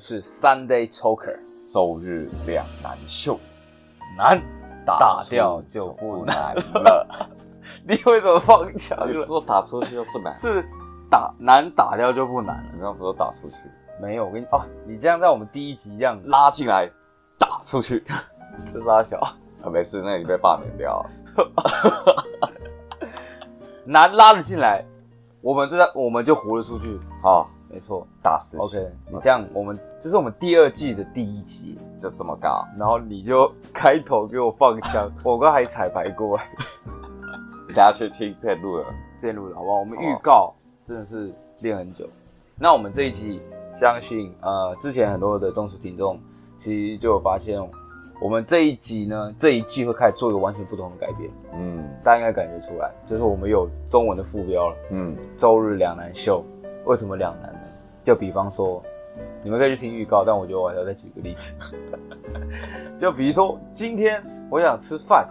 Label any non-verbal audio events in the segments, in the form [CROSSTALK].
是 Sunday Choker，周日两难秀，难打出掉就不难难了。[LAUGHS] 你为什么放枪你了？说打出去就不难，是打难打掉就不难了你。刚刚不是说打出去，没有，我跟你哦，你这样在我们第一集这样拉进来打出去，这拉小，啊没事，那你被罢免掉了。[LAUGHS] 难拉了进来，我们这在我们就活了出去。好，没错大事情，OK，你这样我们这是我们第二季的第一集，就这么尬，然后你就开头给我放枪，[LAUGHS] 我刚还彩排过，大家去听这录了，之前录了好不好？我们预告真的是练很久。那我们这一集，相信呃之前很多的忠实听众其实就有发现，我们这一集呢这一季会开始做一个完全不同的改变，嗯。大家应该感觉出来，就是我们有中文的副标了，嗯，周日两难秀。为什么两难？呢？就比方说，你们可以去听预告，但我觉得我还要再举个例子，[LAUGHS] 就比如说今天我想吃饭，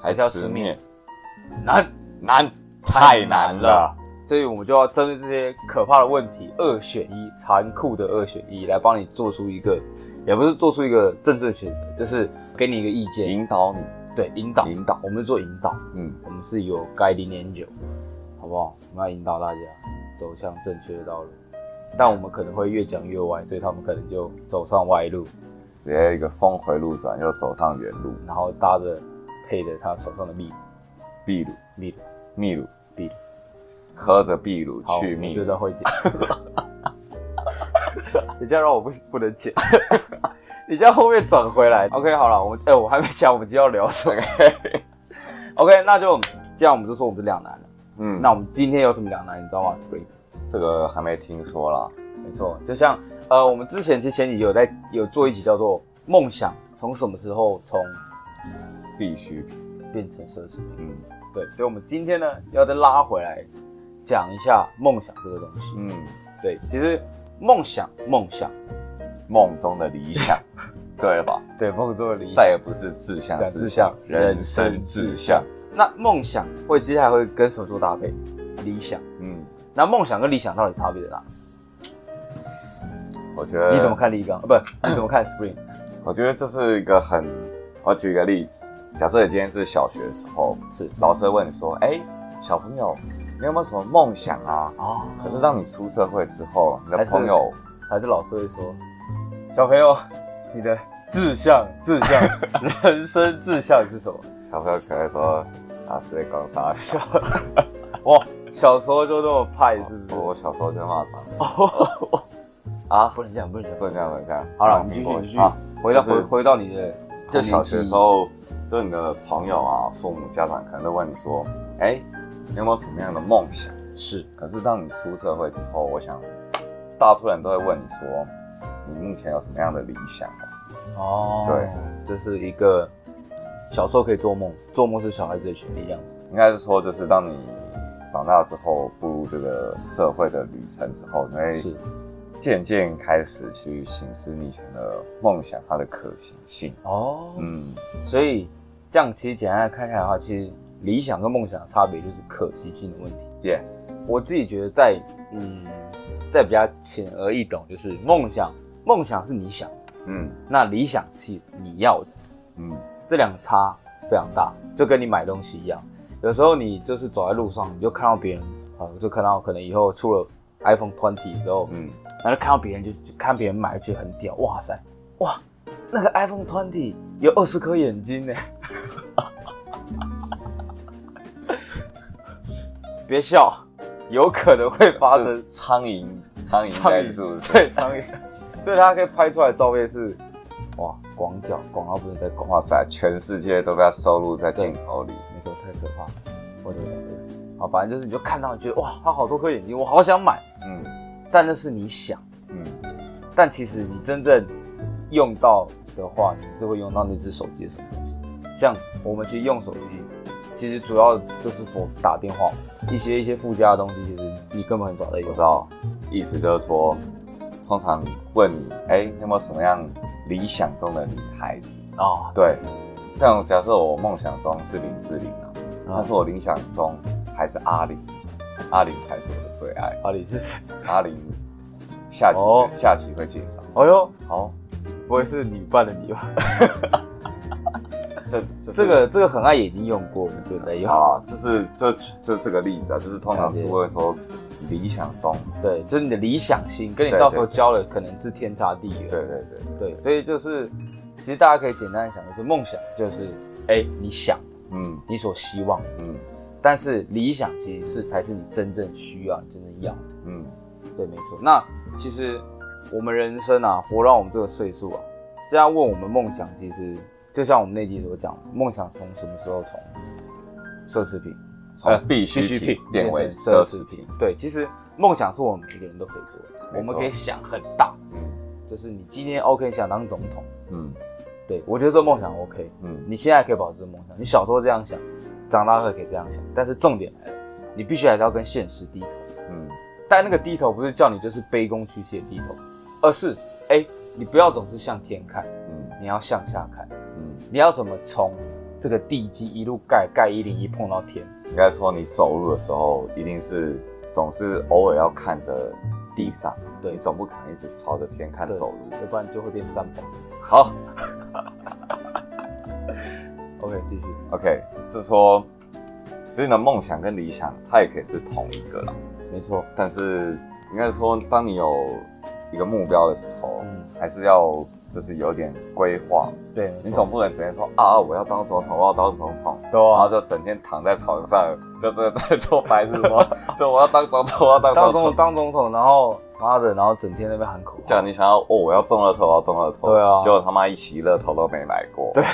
还是要吃吃面，难。难，太难了。所以我们就要针对这些可怕的问题，二选一，残酷的二选一，来帮你做出一个，也不是做出一个正确的选择，就是给你一个意见，引导你，对，引导，引导我们是做引导，嗯，我们是有 guiding angel，好不好？我们要引导大家走向正确的道路，但我们可能会越讲越歪，所以他们可能就走上歪路，直接一个峰回路转，又走上原路，然后搭着配着他手上的秘鲁，秘鲁，秘鲁，秘鲁，秘鲁，喝着秘鲁去秘鲁，觉得会剪。[LAUGHS] 你这样让我不不能剪，[LAUGHS] 你这样后面转回来。OK，好了，我们哎、我还没讲我们今天要聊什么。[LAUGHS] OK，那就这样，我们就说我们是两难了。嗯，那我们今天有什么两难，你知道吗？Spring，这个还没听说啦。没错，就像呃，我们之前其实前几集有在有做一集叫做“梦想从什么时候从必需品，变成奢侈品嗯”。对，所以我们今天呢要再拉回来讲一下梦想这个东西。嗯，对，其实梦想，梦想，梦中的理想，[LAUGHS] 对了吧？对梦中的理想。再也不是志向志向人生志向。那梦想会接下来会跟什么做搭配？理想。嗯，那梦想跟理想到底差别在哪？我觉得你怎么？看立刚？啊，不，你怎么看 Spring？我觉得这是一个很，我举一个例子，假设你今天是小学的时候，是老师会问你说，哎、小朋友，你有没有什么梦想啊？哦，可是当你出社会之后，你的朋友还是老师会说，小朋友，你的志向、志向、[LAUGHS] 人生志向是什么？小朋友可能说，老师在搞啥？小 [LAUGHS] [LAUGHS] 哇，小时候就那么派，是不是？我小时候就骂脏哦，啊，不能这样，不能这样。不能这样，不能这样。好了，我们继续继续啊，回到回回到你的就小学的时候，就是你的朋友啊、父母、家长可能都问你说：“哎、你有没有什么样的梦想是？”可是当你出社会之后，我想大部分人都会问你说：“你目前有什么样的理想啊哦，对，这是一个小时候可以做梦，做梦是小孩子的权利，这样子。？”应该是说，就是当你长大之后，步入这个社会的旅程之后，你会是。渐渐开始去行思你以前的梦想它的可行性。哦，嗯，所以这样其实简单的看下来的话，其实理想跟梦想的差别就是可行性的问题。，yes，我自己觉得在嗯，在比较浅而易懂，就是梦想，梦想是你想的，嗯。那理想是你要的，嗯，这两个差非常大，就跟你买东西一样，有时候你就是走在路上，你就看到别人，啊，就看到可能以后出了 iPhone Twenty 之后，嗯，然后看到别人就就看别人买，就觉得很屌，哇塞，哇，那个 iPhone Twenty 有二十颗眼睛呢。别笑，有可能会发生苍蝇，苍蝇是不是？对苍蝇，[LAUGHS] 所以他可以拍出来的照片是，哇，广角广到不能再广，哇塞，全世界都被它收录在镜头里。没错，太可怕了。我就讲这个，好，反正就是你就看到，你觉得哇，他好多颗眼睛，我好想买，嗯但那是你想，嗯，但其实你真正用到的话，你是会用到那只手机的什么东西？像我们其实用手机，其实主要就是否打电话，一些一些附加的东西，其实你根本很少在用。我知道，意思就是说，通常问你，哎、你有没有什么样理想中的女孩子？哦，对，像假设我梦想中是林志玲啊，啊但是我理想中还是阿玲，阿玲才是我的最爱。阿玲是谁？阿玲下集、哦下集会介绍。哎呦，好，不会是女伴的你吧？这 [LAUGHS] 这这个这个很爱也已经用过，对不对？好啊，就是这这这个例子啊，就是通常是会说理想中，对，就是你的理想型，跟你到时候交了可能是天差地远。对对对，对，所以就是，其实大家可以简单地想，就是梦想就是，哎，你想嗯你所希望的，嗯但是理想其实是才是你真正需要、你真正要的。嗯对，没错。那其实我们人生啊，活到我们这个岁数啊，这样问我们梦想，其实就像我们那集所讲，梦想从什么时候从奢侈品，从必需品必需品变为奢侈品。。对，其实梦想是我们每个人都可以做的，我们可以想很大，嗯就是你今天 OK 想当总统，嗯对我觉得这梦想 OK，嗯你现在可以保持这个梦想，你小时候这样想，长大后可以这样想，但是重点来了，你必须还是要跟现实低头。嗯但那个低头不是叫你就是卑躬屈膝的低头，而是哎、你不要总是向天看，嗯你要向下看，嗯，你要怎么从这个地基一路盖盖一零一碰到天？应该说你走路的时候，一定是总是偶尔要看着地上，对你总不可能一直朝着天看走路。要不然就会变三宝。好 OK，继续。，OK，就是说，其实你的梦想跟理想，它也可以是同一个啦。没错，但是应该说，当你有一个目标的时候，嗯。还是要就是有点规划。对，你总不能整天说啊，我要当总统，我要当总统，对啊，然后就整天躺在床上，就在 [LAUGHS] 在做白日梦，[LAUGHS] 就我要当总统，我要当当总统。总统。当总统，然后妈的，然后整天在那边喊口号，叫你想要哦，我要中乐透，我要中乐透，对啊。结果他妈一期乐透都没买过，对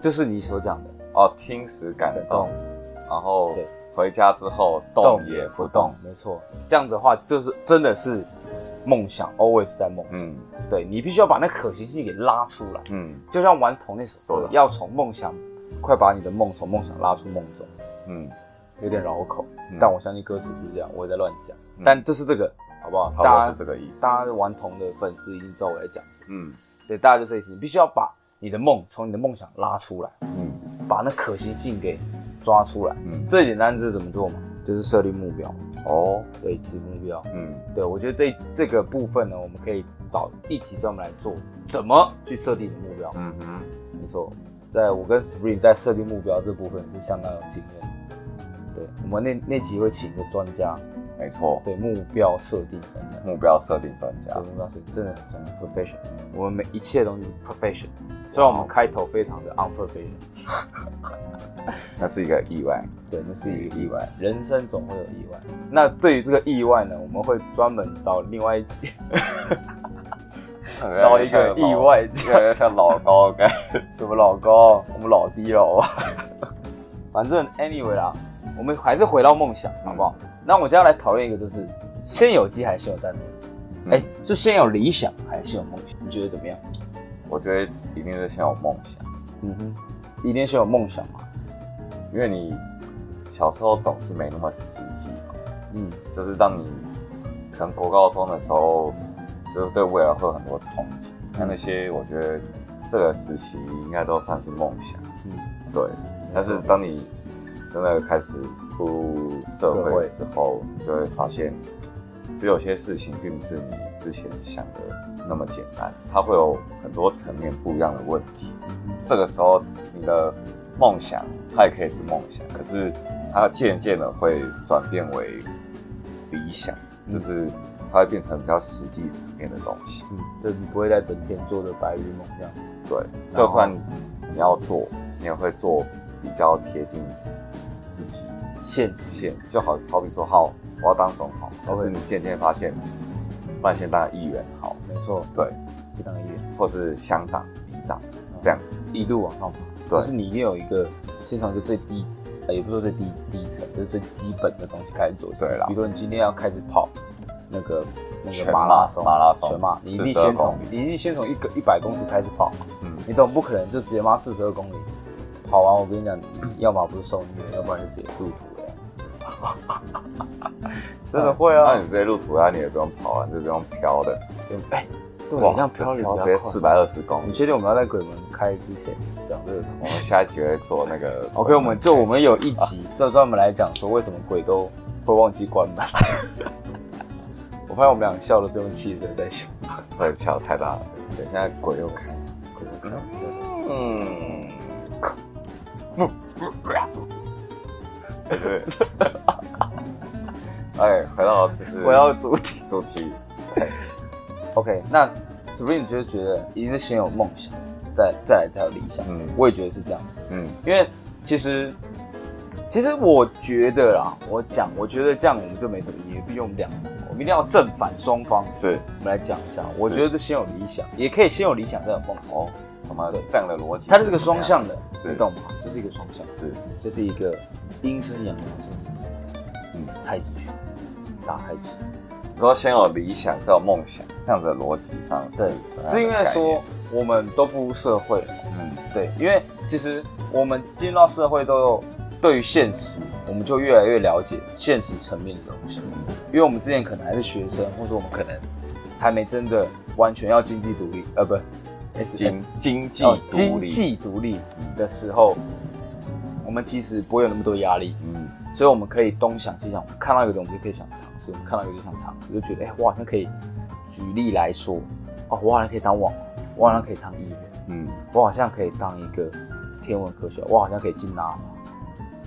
就是你所讲的。哦，听时感的动动，然后回家之后动也不动，，没错，这样子的话就是真的是梦想，always 在梦想。嗯。对你必须要把那可行性给拉出来，嗯。就像玩童那首要从梦想，快把你的梦从梦想拉出梦中，嗯，有点绕口，嗯。但我相信歌词不是这样，我也在乱讲，嗯。但就是这个，好不好？大家是这个意思，大家玩童的粉丝已经知道我在讲什么，嗯。对，大家就这意思，你必须要把你的梦从你的梦想拉出来，嗯把那可行性给抓出来。嗯，最简单是怎么做嘛？就是设立目标，哦，对，指目标。嗯对，我觉得这这个部分呢，我们可以找一集专门来做，怎么去设定你的目标。嗯哼，没错，在我跟 Spring 在设定目标这部分是相当有经验的。对，我们那那集会请一个专家，没错，对目标设定专家，目标设定专家对，目标设定真的很重要，profession。我们每一切东西 profession，虽然我们开头非常的 unprofession，[LAUGHS] 那是一个意外，对，那是一个意外，人生总会有意外。那对于这个意外呢，我们会专门找另外一集 [LAUGHS] 找一个意外像老高感，[LAUGHS] 什么老高，我们老低了？反正 anyway 啦，我们还是回到梦想，好不好？那我接下来讨论一个，就是先有鸡还是先有蛋呢？嗯哎、是先有理想还是先有梦想？你觉得怎么样？我觉得一定是先有梦想，嗯哼，一定先有梦想嘛。因为你小时候总是没那么实际嘛，嗯，就是当你可能国高中的时候，就是对未来会有很多憧憬，那那些我觉得这个时期应该都算是梦想，嗯，对。但是当你真的开始步入社社会会之后，你就会发现，[TSK] 其实有些事情并不是你之前想的那么简单，它会有很多层面不一样的问题。这个时候，你的梦想它也可以是梦想，可是它渐渐的会转变为理想，就是它会变成比较实际层面的东西。嗯，就你不会再整天做着白日梦这样子。对，就算你要做，你也会做比较贴近自己现实，线，就好好比说，好，我要当总统，但是你渐渐发现，不然先当议员好，没错，对，去当议员，或是乡长、里长这样子，一路往上爬。对。就是你一定有一个先从一个最低，呃，也不说最低低层，就是最基本的东西开始做起。对啦。比如说你今天要开始跑那个那全个马马拉松，马拉松。全马，你一定先从你一定先从一个一百公尺开始跑，嗯，你总不可能就直接妈四十二公里跑完，我跟你讲，[COUGHS] 要么不是受虐，要不然就直接入土。了。[LAUGHS] 真的会啊那你！直接入土啊，你也不用跑啊，你就这样飘的，哎，对，哇这样飘的飘直接四百二十公里。你确定我们要在鬼门开之前讲这个？我 [LAUGHS] 们下一集会做那个 OK，我们就我们有一集就专门来讲说为什么鬼都会忘记关门。[LAUGHS] 我发现我们俩笑的这么气声在笑。对，笑太大了。对，现在鬼又开，鬼又开。嗯，对。哎，回到就是回到主题，主题。OK，那 Spring 就是觉得一定是先有梦想，再再来才有理想。嗯我也觉得是这样子，嗯因为其实其实我觉得啦，我讲，我觉得这样我们就没什么意义，毕竟我们两个，我们一定要正反双方，是我们来讲一下。我觉得先有理想，也可以先有理想再有梦想。哦，什么的这样的逻辑？它是个双向的，是你懂吗？这是一个双向，是就是一个阴生阳生，嗯太极拳，打太极。你说先有理想，再有梦想，这样子的逻辑上是是因为说我们都步入社会了，嗯对，因为其实我们进入到社会都有对于现实，我们就越来越了解现实层面的东西。因为我们之前可能还是学生，或者我们可能还没真的完全要经济独立，呃，不，是经经济经济独立的时候，我们其实不会有那么多压力，嗯所以我们可以东想西想，看到一个东西就可以想尝试，我们看到一个就想尝试，就觉得哎、我好像可以。举例来说，哦，我好像可以当网红，我好像可以当艺人，嗯我好像可以当一个天文科学，我好像可以进 NASA，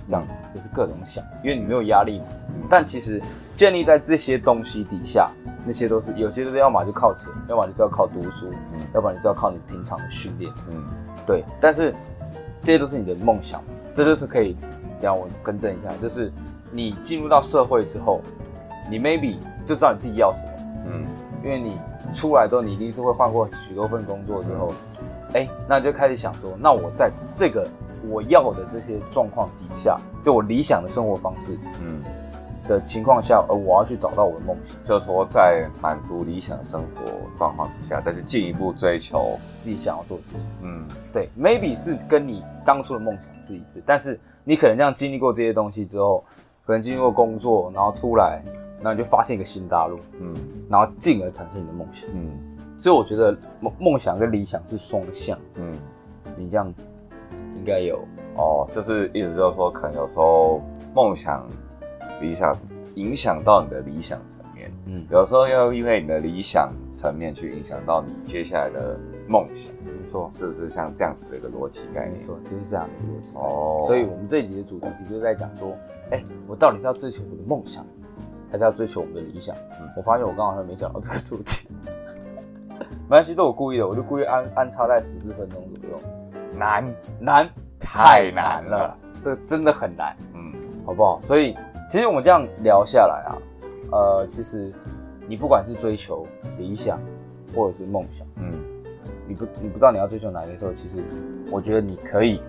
这样子就是各种想，因为你没有压力嘛。嗯但其实建立在这些东西底下，那些都是有些都是要么就靠钱，要么就是要靠读书，嗯要不然你就要靠你平常的训练。嗯对，但是这些都是你的梦想，这就是可以，等一下我更正一下，就是你进入到社会之后，你 maybe 就知道你自己要什么，嗯。因为你出来之后，你一定是会换过许多份工作之后，哎、那你就开始想说，那我在这个我要的这些状况底下，就我理想的生活方式嗯，的情况下，而我要去找到我的梦想，就是说在满足理想生活状况之下，但是进一步追求，自己想要做的事情。嗯。对，maybe 是跟你当初的梦想是一致，但是你可能这样经历过这些东西之后，可能经历过工作，然后出来，然后你就发现一个新大陆，嗯。然后进而产生你的梦想。嗯。所以我觉得梦梦想跟理想是双向，嗯，你这样应该有。哦，就是意思就是说，可能有时候梦想、理想影响到你的理想层面，嗯，有时候要因为你的理想层面去影响到你接下来的梦想，没错，是不是像这样子的一个逻辑概念？没错，就是这样的逻辑。哦，所以我们这一集的主题就是在讲说，哎、我到底是要追求我的梦想，还是要追求我们的理想？嗯。我发现我刚好像没讲到这个主题，没关系，这我故意的，我就故意安安插在十四分钟左右。难，难，太难了，这真的很难，嗯。好不好？所以其实我们这样聊下来啊，呃，其实你不管是追求理想或者是梦想，嗯。你不你不知道你要追求哪一个时候，其实我觉得你可以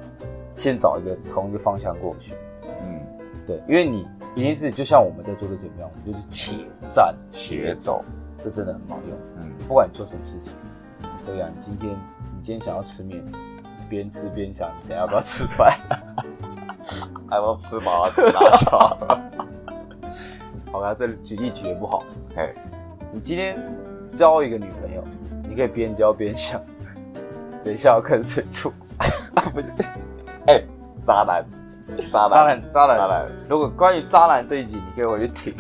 先找一个从一个方向过去，嗯，对，因为你一定是就像我们在做这节目一样，我们就是且战且走，这真的很好用。嗯。不管你做什么事情，对呀、你今天你今天想要吃面，边吃边想，你等下要不要吃饭？[LAUGHS] 还要吃麻吃大小，[LAUGHS] 好吧，这举例举也不好。哎，你今天交一个女朋友，你可以边交边想，等一下要看谁出。不是哎，渣男，渣男，渣男，渣男，渣男，如果关于渣男这一集，你可以回去听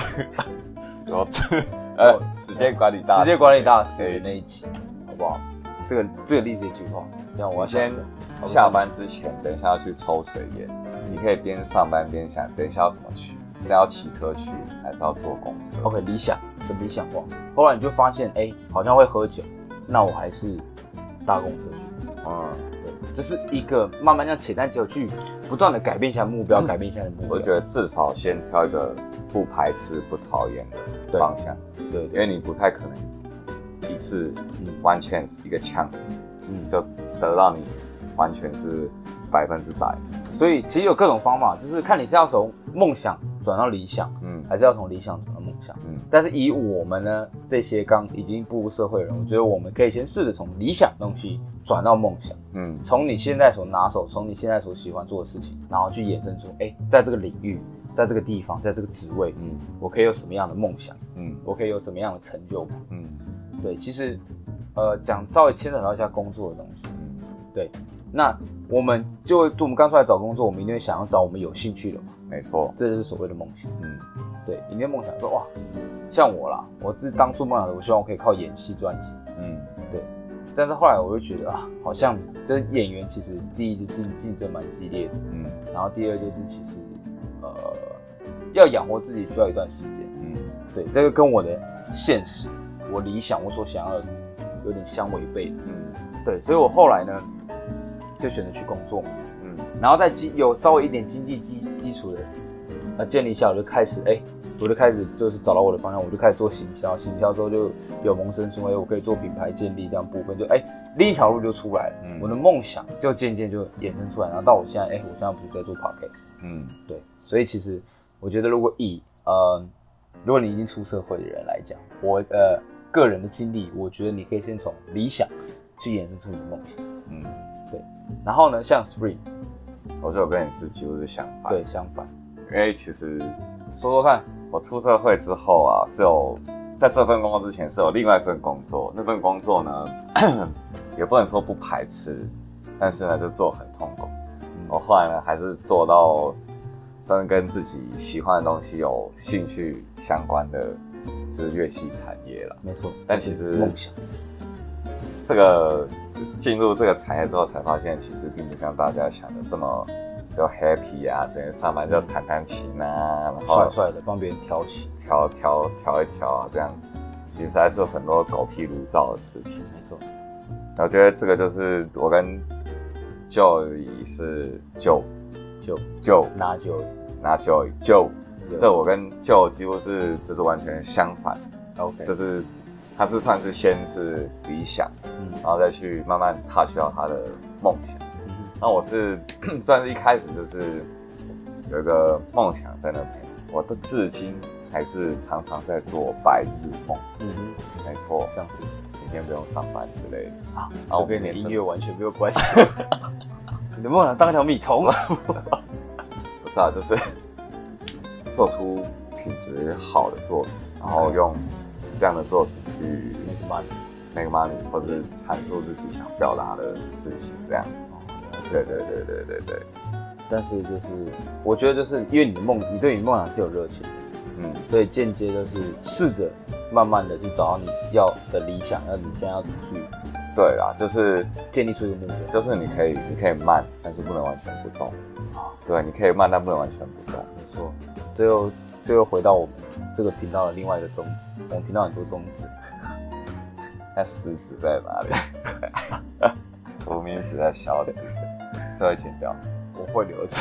我 [LAUGHS] 呃，时间管理大师，时间管理大师那一集，好不好？这个这个例子一句话，这样我要先下班之前，等一下要去抽水烟，你可以边上班边想，等一下要怎么去，是要骑车去，还是要坐公车 OK 理想是理想化，后来你就发现，哎、好像会喝酒，那我还是搭公车去。嗯，对，这是一个慢慢让潜在只有去不断的改变一下目标，改变一下的目标。我觉得至少先挑一个不排斥、不讨厌的方向，对对，因为你不太可能一次嗯 one chance 一个 chance 嗯，就得到你完全是百分之百，所以其实有各种方法，就是看你是要从梦想转到理想，嗯。还是要从理想转到梦想。嗯。但是以我们呢这些刚已经步入社会的人，我觉得我们可以先试着从理想的东西转到梦想，嗯。从你现在所拿手，从你现在所喜欢做的事情，然后去衍生出，哎，在这个领域，在这个地方，在这个职位，嗯。我可以有什么样的梦想，嗯。我可以有什么样的成就感。嗯。对，其实，呃，讲稍微牵扯到一下工作的东西。嗯。对，那我们就我们刚出来找工作，我们一定会想要找我们有兴趣的嘛，没错，这就是所谓的梦想。嗯。对，你的梦想说哇，像我啦，我是当初梦想的，我希望我可以靠演戏赚钱。嗯，对。但是后来我就觉得啊，好像这演员其实第一就竞竞争蛮激烈的，嗯。然后第二就是其实呃要养活自己需要一段时间。嗯。对，这个跟我的现实、我理想、我所想要的有点相违背。嗯。对，所以我后来呢就选择去工作嘛，嗯然后在经有稍微一点经济基基础的呃建立下，我就开始哎、我就开始就是找到我的方向，我就开始做行销，行销之后就有萌生出哎、我可以做品牌建立这样部分，就哎、另一条路就出来了，嗯。我的梦想就渐渐就衍生出来，然后到我现在哎、我现在不是在做 podcast，嗯。对，所以其实我觉得如果以呃如果你已经出社会的人来讲，我呃个人的经历，我觉得你可以先从理想去衍生出你的梦想。嗯，对。然后呢，像 Spring，我觉得我跟你是几乎是相反。对，相反，因为其实说说看，我出社会之后啊，是有在这份工作之前是有另外一份工作，那份工作呢，[COUGHS] 也不能说不排斥，但是呢就做很痛苦。我后来呢还是做到算是跟自己喜欢的东西有兴趣相关的，就是乐器产业了。没错，但其实梦想，这个进入这个产业之后，才发现其实并不像大家想的这么 [LAUGHS] 就 happy 啊，整天上班就弹弹琴啊，然后帅帅的帮别人挑起，调调调一调啊，这样子，其实还是有很多狗屁如灶的事情。没错，我觉得这个就是我跟 Joey 是 Joe 就 Joe 拿就拿 Joey Joe，这我跟 Joe 几乎是就是完全相反，OK，就是他是算是先是理想，嗯然后再去慢慢 touch 到他的梦想。嗯那我是 [CLEARS THROAT] 算是一开始就是有一个梦想在那边，我到至今还是常常在做白日梦。嗯哼，没错，像是明天不用上班之类的。啊，啊这跟你的音乐完全没有关系。[LAUGHS] 你的梦想当一条米虫啊？[LAUGHS] 不是啊，就是做出品质好的作品，然后用这样的作品去那个 money，make money，或者是阐述自己想表达的事情，这样子。对对对对对对，但是就是我觉得就是因为你的梦，你对你梦想是有热情的，嗯所以间接就是试着慢慢的去找到你要的理想，要你现在要去对啦，就是建立出一个目标。就是你可以你可以慢，但是不能完全不动。啊，对，你可以慢，但不能完全不动。没错，这又这又回到我们这个频道的另外一个宗旨。我们频道很多宗旨，[LAUGHS] 那食指在哪里？无名指在小指，这会剪掉。我会留着。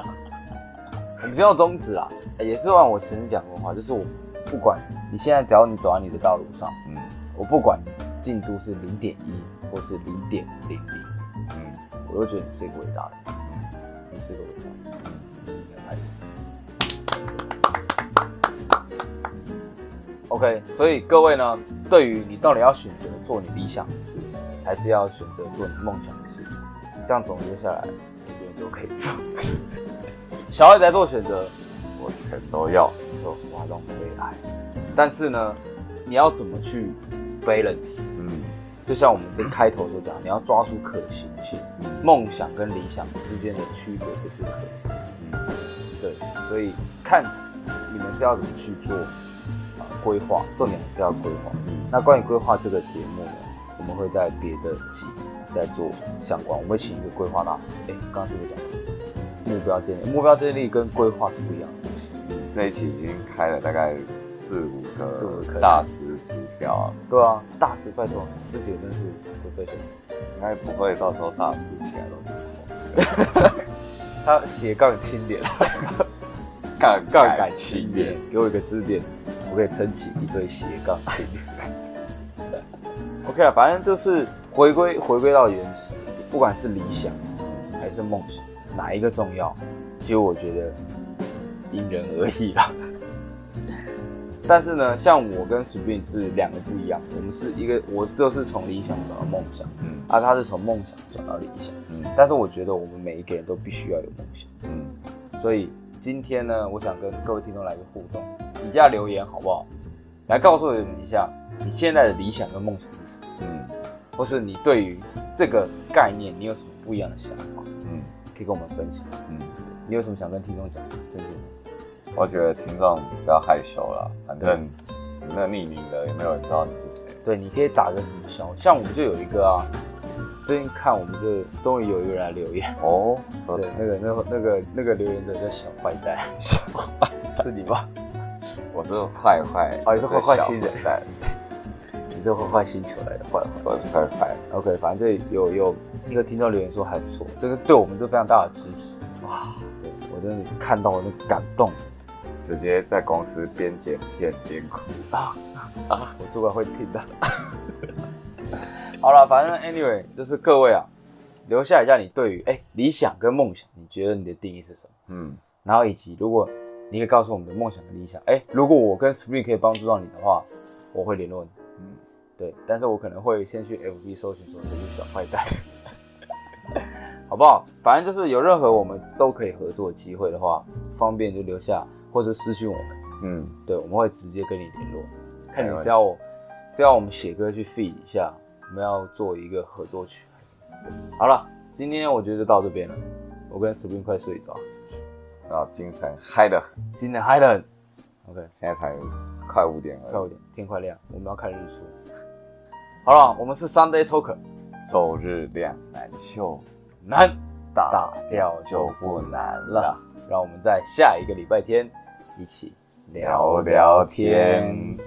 [LAUGHS] 我们频道宗旨啊，也是按我曾经讲过的话，就是我不管你现在只要你走在你的道路上，嗯我不管进度是零点一或是零点零零，嗯我都觉得你是一个伟大的人，你是个伟大的人，你是应该拍的。OK，所以各位呢，对于你到底要选择做你理想的事，还是要选择做你梦想的事，这样总结下来，我觉得你都可以做。[LAUGHS] 小孩子在做选择，我全都要。你说哇让未来，但是呢，你要怎么去 balance？嗯就像我们在开头所讲，你要抓住可行性，梦想跟理想之间的区别就是可行性。嗯对，所以看你们是要怎么去做啊规划，重点还是要规划。那关于规划这个节目呢，我们会在别的集再做相关，我们会请一个规划大师。哎，刚刚是不是讲目标建立？目标建立跟规划是不一样的东西。嗯，这一期已经开了大概四五四五个个大师指标啊，对啊，大师拜托，这几个真是 professional。应该不会到时候大师起来都是空。[LAUGHS] 他斜杠青年，杠 [LAUGHS] 杠杆青年，给我一个支点，我可以撑起一堆斜杠青年。OK 啊，反正就是回归回归到原始，不管是理想还是梦想，哪一个重要？其实我觉得因人而异啦。[LAUGHS] 但是呢，像我跟 Spring 是两个不一样，我们是一个，我就是从理想转到梦想，嗯啊，他是从梦想转到理想。嗯但是我觉得我们每一个人都必须要有梦想。嗯，所以今天呢，我想跟各位听众来个互动，底下留言好不好？来告诉我们一下你现在的理想跟梦想是什么，嗯或是你对于这个概念你有什么不一样的想法，嗯可以跟我们分享。嗯，你有什么想跟听众讲的？真的，我觉得听众不要害羞了，反正那个匿名的，也没有人知道你是谁。对，你可以打个什么小，像我们就有一个啊，最近看我们这终于有一个人来留言，哦，对，那个那个那个那个留言者叫小坏蛋，小坏，[LAUGHS] 是你吗？我是坏坏，哦你是坏坏小新人蛋，你是坏坏星球来的坏坏。我是坏坏。OK，反正就有有一个听众留言说还不错，这个对我们都非常大的支持。哇，对我真的看到我那感动直接在公司边剪片边哭。啊啊！我主管会听的。[LAUGHS] 好了，反正 anyway 就是各位啊，留下一下你对于哎、理想跟梦想，你觉得你的定义是什么？嗯，然后以及如果你可以告诉我们的梦想和理想，哎、如果我跟 Spring 可以帮助到你的话，我会联络你。嗯对，但是我可能会先去 FB 搜寻说这些小坏蛋，[LAUGHS] 好不好？反正就是有任何我们都可以合作的机会的话，方便就留下或者私讯我们，嗯，对，我们会直接跟你联络，看你是要我是要我们写歌去 feed 一下，我们要做一个合作曲还是什么。好了，今天我觉得就到这边了，我跟 Spring 快睡着，然后精神嗨得很，精神嗨得很，OK。现在才快五点了，快五点，天快亮，我们要看日出。好了，我们是 Sunday Talker，周日亮难秀，难打打掉就不难了。让我们在下一个礼拜天一起聊聊天。